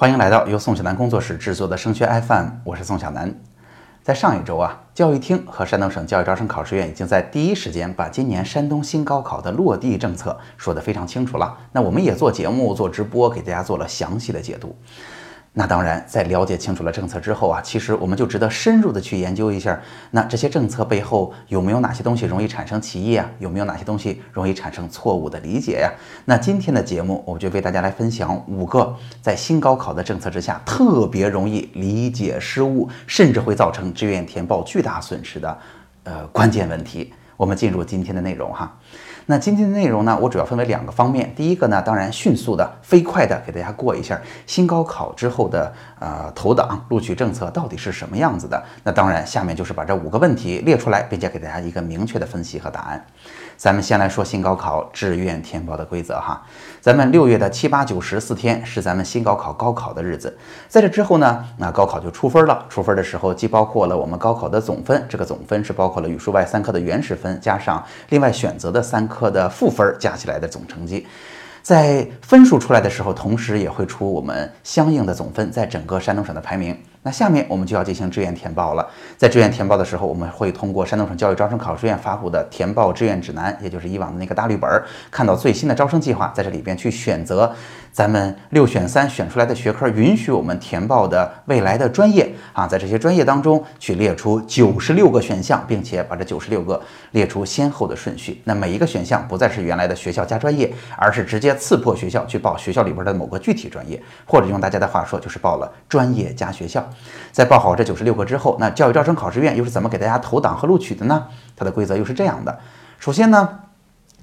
欢迎来到由宋小南工作室制作的升学 FM，我是宋小南。在上一周啊，教育厅和山东省教育招生考试院已经在第一时间把今年山东新高考的落地政策说得非常清楚了。那我们也做节目、做直播，给大家做了详细的解读。那当然，在了解清楚了政策之后啊，其实我们就值得深入的去研究一下，那这些政策背后有没有哪些东西容易产生歧义啊？有没有哪些东西容易产生错误的理解呀？那今天的节目，我们就为大家来分享五个在新高考的政策之下特别容易理解失误，甚至会造成志愿填报巨大损失的呃关键问题。我们进入今天的内容哈。那今天的内容呢，我主要分为两个方面。第一个呢，当然迅速的、飞快的给大家过一下新高考之后的呃投档录取政策到底是什么样子的。那当然，下面就是把这五个问题列出来，并且给大家一个明确的分析和答案。咱们先来说新高考志愿填报的规则哈。咱们六月的七八九十四天是咱们新高考高考的日子，在这之后呢，那高考就出分了。出分的时候，既包括了我们高考的总分，这个总分是包括了语数外三科的原始分，加上另外选择的三科的赋分加起来的总成绩。在分数出来的时候，同时也会出我们相应的总分在整个山东省的排名。那下面我们就要进行志愿填报了。在志愿填报的时候，我们会通过山东省教育招生考试院发布的填报志愿指南，也就是以往的那个大绿本，看到最新的招生计划，在这里边去选择咱们六选三选出来的学科，允许我们填报的未来的专业啊，在这些专业当中去列出九十六个选项，并且把这九十六个列出先后的顺序。那每一个选项不再是原来的学校加专业，而是直接刺破学校去报学校里边的某个具体专业，或者用大家的话说，就是报了专业加学校。在报好这九十六个之后，那教育招生考试院又是怎么给大家投档和录取的呢？它的规则又是这样的：首先呢，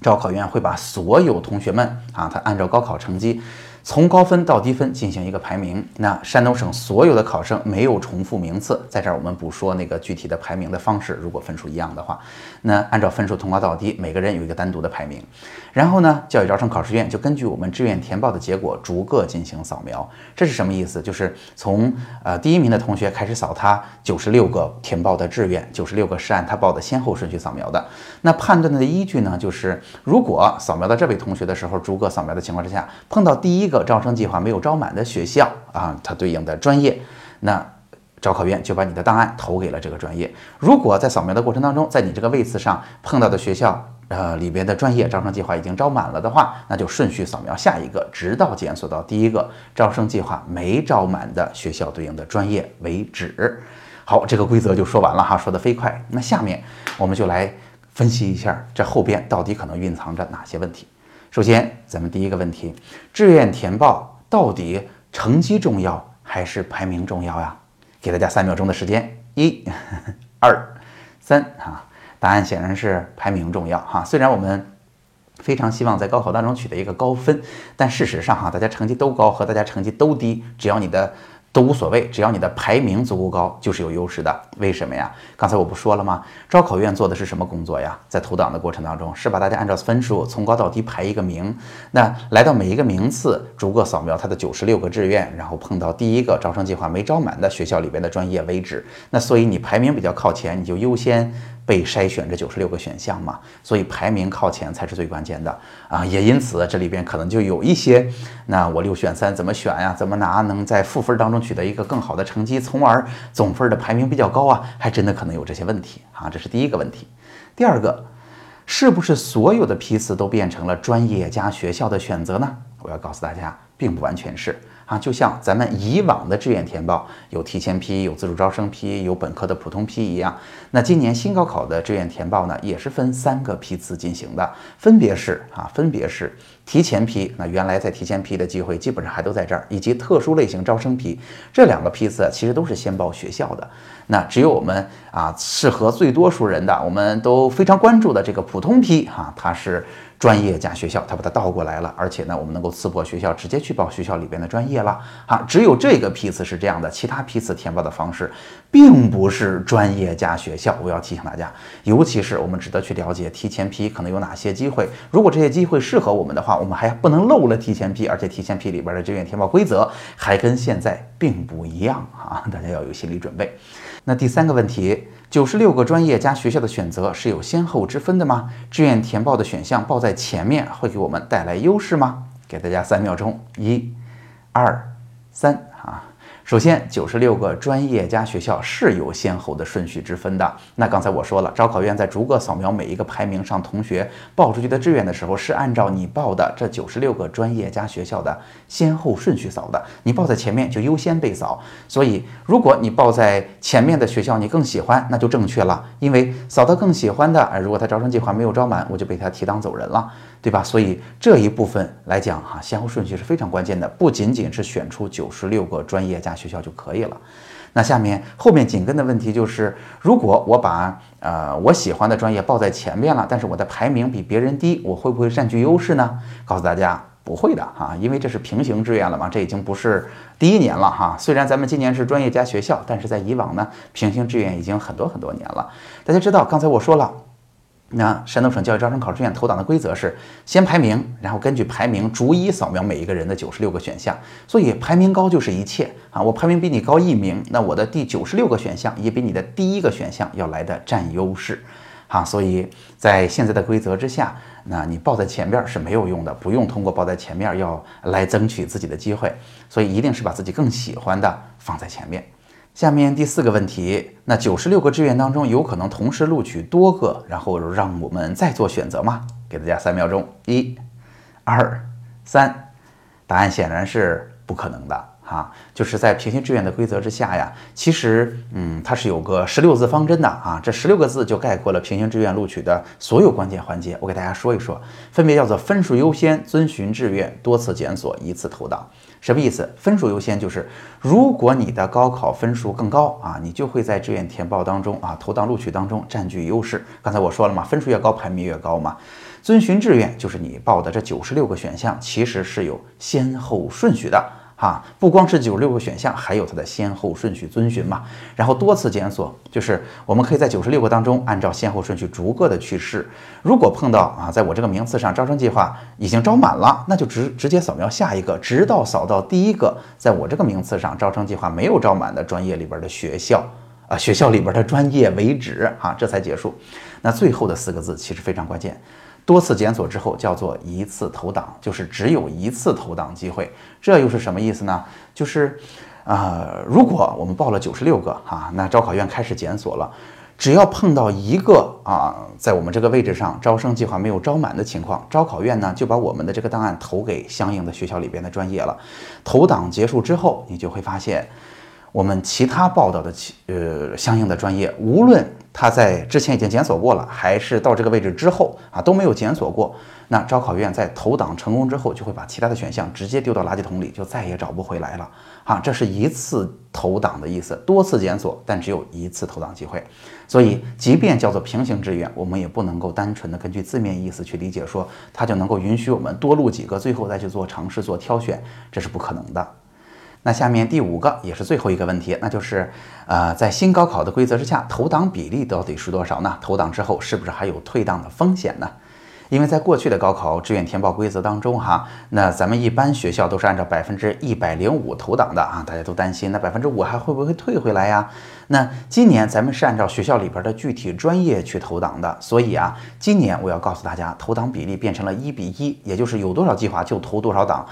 招考院会把所有同学们啊，他按照高考成绩。从高分到低分进行一个排名。那山东省所有的考生没有重复名次，在这儿我们不说那个具体的排名的方式。如果分数一样的话，那按照分数从高到低，每个人有一个单独的排名。然后呢，教育招生考试院就根据我们志愿填报的结果逐个进行扫描。这是什么意思？就是从呃第一名的同学开始扫他九十六个填报的志愿，九十六个是按他报的先后顺序扫描的。那判断的依据呢，就是如果扫描到这位同学的时候，逐个扫描的情况之下，碰到第一一个。招生计划没有招满的学校啊，它对应的专业，那招考院就把你的档案投给了这个专业。如果在扫描的过程当中，在你这个位次上碰到的学校，呃里边的专业招生计划已经招满了的话，那就顺序扫描下一个，直到检索到第一个招生计划没招满的学校对应的专业为止。好，这个规则就说完了哈，说的飞快。那下面我们就来分析一下这后边到底可能蕴藏着哪些问题。首先，咱们第一个问题，志愿填报到底成绩重要还是排名重要呀？给大家三秒钟的时间，一、二、三，哈，答案显然是排名重要哈。虽然我们非常希望在高考当中取得一个高分，但事实上哈，大家成绩都高和大家成绩都低，只要你的。都无所谓，只要你的排名足够高，就是有优势的。为什么呀？刚才我不说了吗？招考院做的是什么工作呀？在投档的过程当中，是把大家按照分数从高到低排一个名，那来到每一个名次，逐个扫描它的九十六个志愿，然后碰到第一个招生计划没招满的学校里边的专业为止。那所以你排名比较靠前，你就优先。被筛选这九十六个选项嘛，所以排名靠前才是最关键的啊！也因此这里边可能就有一些，那我六选三怎么选呀？怎么拿能在赋分当中取得一个更好的成绩，从而总分的排名比较高啊？还真的可能有这些问题啊！这是第一个问题。第二个，是不是所有的批次都变成了专业加学校的选择呢？我要告诉大家，并不完全是。啊，就像咱们以往的志愿填报有提前批、有自主招生批、有本科的普通批一样，那今年新高考的志愿填报呢，也是分三个批次进行的，分别是啊，分别是提前批，那原来在提前批的机会基本上还都在这儿，以及特殊类型招生批这两个批次其实都是先报学校的，那只有我们啊适合最多数人的，我们都非常关注的这个普通批哈，它是。专业加学校，他把它倒过来了，而且呢，我们能够刺破学校，直接去报学校里边的专业了。好，只有这个批次是这样的，其他批次填报的方式并不是专业加学校。我要提醒大家，尤其是我们值得去了解提前批可能有哪些机会。如果这些机会适合我们的话，我们还不能漏了提前批，而且提前批里边的志愿填报规则还跟现在并不一样啊，大家要有心理准备。那第三个问题。九十六个专业加学校的选择是有先后之分的吗？志愿填报的选项报在前面会给我们带来优势吗？给大家三秒钟，一、二、三。首先，九十六个专业加学校是有先后的顺序之分的。那刚才我说了，招考院在逐个扫描每一个排名上同学报出去的志愿的时候，是按照你报的这九十六个专业加学校的先后顺序扫的。你报在前面就优先被扫。所以，如果你报在前面的学校你更喜欢，那就正确了，因为扫到更喜欢的，哎，如果他招生计划没有招满，我就被他提档走人了，对吧？所以这一部分来讲哈，先后顺序是非常关键的，不仅仅是选出九十六个专业加。学校就可以了。那下面后面紧跟的问题就是，如果我把呃我喜欢的专业报在前面了，但是我的排名比别人低，我会不会占据优势呢？告诉大家不会的哈，因为这是平行志愿了嘛，这已经不是第一年了哈。虽然咱们今年是专业加学校，但是在以往呢，平行志愿已经很多很多年了。大家知道，刚才我说了。那山东省教育招生考试院投档的规则是先排名，然后根据排名逐一扫描每一个人的九十六个选项，所以排名高就是一切啊！我排名比你高一名，那我的第九十六个选项也比你的第一个选项要来的占优势，哈！所以在现在的规则之下，那你报在前面是没有用的，不用通过报在前面要来争取自己的机会，所以一定是把自己更喜欢的放在前面。下面第四个问题，那九十六个志愿当中有可能同时录取多个，然后让我们再做选择吗？给大家三秒钟，一、二、三，答案显然是不可能的啊。就是在平行志愿的规则之下呀，其实嗯，它是有个十六字方针的啊，这十六个字就概括了平行志愿录取的所有关键环节。我给大家说一说，分别叫做分数优先、遵循志愿、多次检索、一次投档。什么意思？分数优先就是，如果你的高考分数更高啊，你就会在志愿填报当中啊，投档录取当中占据优势。刚才我说了嘛，分数越高，排名越高嘛。遵循志愿就是你报的这九十六个选项，其实是有先后顺序的。哈，不光是九十六个选项，还有它的先后顺序遵循嘛。然后多次检索，就是我们可以在九十六个当中按照先后顺序逐个的去试。如果碰到啊，在我这个名次上招生计划已经招满了，那就直直接扫描下一个，直到扫到第一个在我这个名次上招生计划没有招满的专业里边的学校啊，学校里边的专业为止哈，这才结束。那最后的四个字其实非常关键。多次检索之后叫做一次投档，就是只有一次投档机会。这又是什么意思呢？就是，呃，如果我们报了九十六个哈，那招考院开始检索了，只要碰到一个啊，在我们这个位置上招生计划没有招满的情况，招考院呢就把我们的这个档案投给相应的学校里边的专业了。投档结束之后，你就会发现。我们其他报道的其呃相应的专业，无论他在之前已经检索过了，还是到这个位置之后啊都没有检索过，那招考院在投档成功之后，就会把其他的选项直接丢到垃圾桶里，就再也找不回来了啊！这是一次投档的意思，多次检索，但只有一次投档机会。所以，即便叫做平行志愿，我们也不能够单纯的根据字面意思去理解，说它就能够允许我们多录几个，最后再去做尝试、做挑选，这是不可能的。那下面第五个也是最后一个问题，那就是，呃，在新高考的规则之下，投档比例到底是多少呢？投档之后是不是还有退档的风险呢？因为在过去的高考志愿填报规则当中，哈，那咱们一般学校都是按照百分之一百零五投档的啊，大家都担心那百分之五还会不会退回来呀？那今年咱们是按照学校里边的具体专业去投档的，所以啊，今年我要告诉大家，投档比例变成了一比一，也就是有多少计划就投多少档，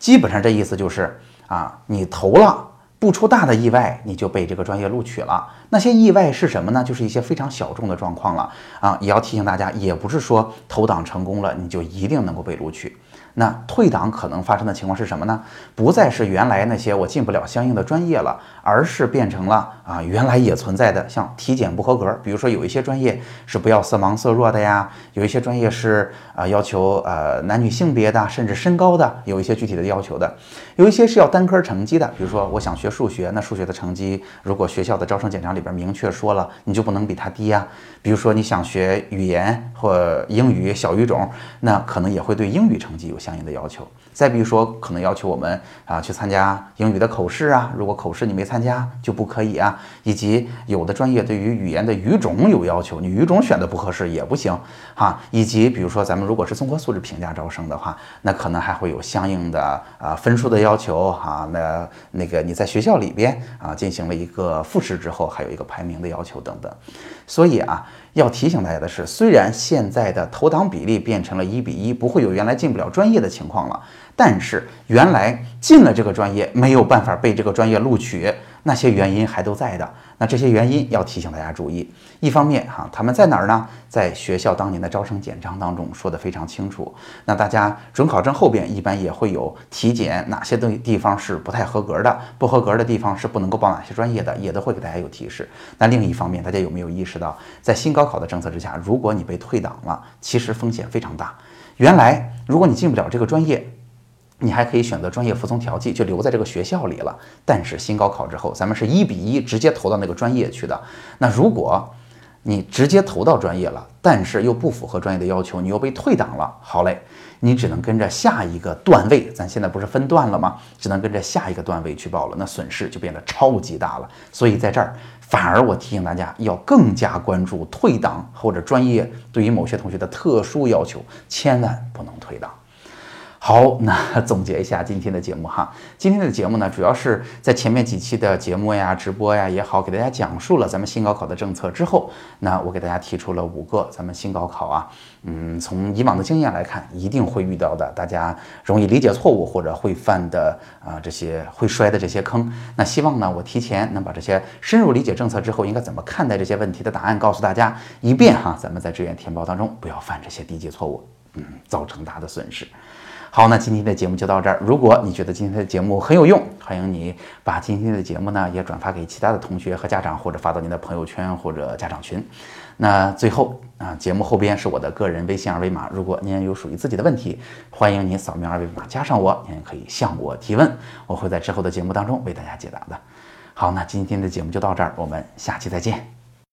基本上这意思就是。啊，你投了不出大的意外，你就被这个专业录取了。那些意外是什么呢？就是一些非常小众的状况了啊。也要提醒大家，也不是说投档成功了你就一定能够被录取。那退档可能发生的情况是什么呢？不再是原来那些我进不了相应的专业了，而是变成了啊原来也存在的像体检不合格，比如说有一些专业是不要色盲色弱的呀，有一些专业是啊要求呃男女性别的，甚至身高的，有一些具体的要求的，有一些是要单科成绩的，比如说我想学数学，那数学的成绩如果学校的招生简章里边明确说了，你就不能比他低呀。比如说你想学语言或英语小语种，那可能也会对英语成绩有相应的要求。再比如说，可能要求我们啊去参加英语的口试啊，如果口试你没参加就不可以啊。以及有的专业对于语言的语种有要求，你语种选的不合适也不行哈。以及比如说咱们如果是综合素质评价招生的话，那可能还会有相应的啊分数的要求哈。那那个你在学校里边啊进行了一个复试之后，还有一个排名的要求等等。所以啊，要提醒大家的是，虽然现在的投档比例变成了一比一，不会有原来进不了专业的情况了，但是原来进了这个专业没有办法被这个专业录取，那些原因还都在的。那这些原因要提醒大家注意。一方面哈，他们在哪儿呢？在学校当年的招生简章当中说的非常清楚。那大家准考证后边一般也会有体检，哪些东地方是不太合格的，不合格的地方是不能够报哪些专业的，也都会给大家有提示。那另一方面，大家有没有意识到，在新高考的政策之下，如果你被退档了，其实风险非常大。原来如果你进不了这个专业，你还可以选择专业服从调剂，就留在这个学校里了。但是新高考之后，咱们是一比一直接投到那个专业去的。那如果你直接投到专业了，但是又不符合专业的要求，你又被退档了，好嘞，你只能跟着下一个段位。咱现在不是分段了吗？只能跟着下一个段位去报了，那损失就变得超级大了。所以在这儿，反而我提醒大家要更加关注退档或者专业对于某些同学的特殊要求，千万不能退档。好，那总结一下今天的节目哈。今天的节目呢，主要是在前面几期的节目呀、直播呀也好，给大家讲述了咱们新高考的政策之后，那我给大家提出了五个咱们新高考啊，嗯，从以往的经验来看，一定会遇到的，大家容易理解错误或者会犯的啊这些会摔的这些坑。那希望呢，我提前能把这些深入理解政策之后应该怎么看待这些问题的答案告诉大家，以便哈咱们在志愿填报当中不要犯这些低级错误，嗯，造成大的损失。好，那今天的节目就到这儿。如果你觉得今天的节目很有用，欢迎你把今天的节目呢也转发给其他的同学和家长，或者发到您的朋友圈或者家长群。那最后啊，节目后边是我的个人微信二维码，如果您有属于自己的问题，欢迎您扫描二维码加上我，您可以向我提问，我会在之后的节目当中为大家解答的。好，那今天的节目就到这儿，我们下期再见。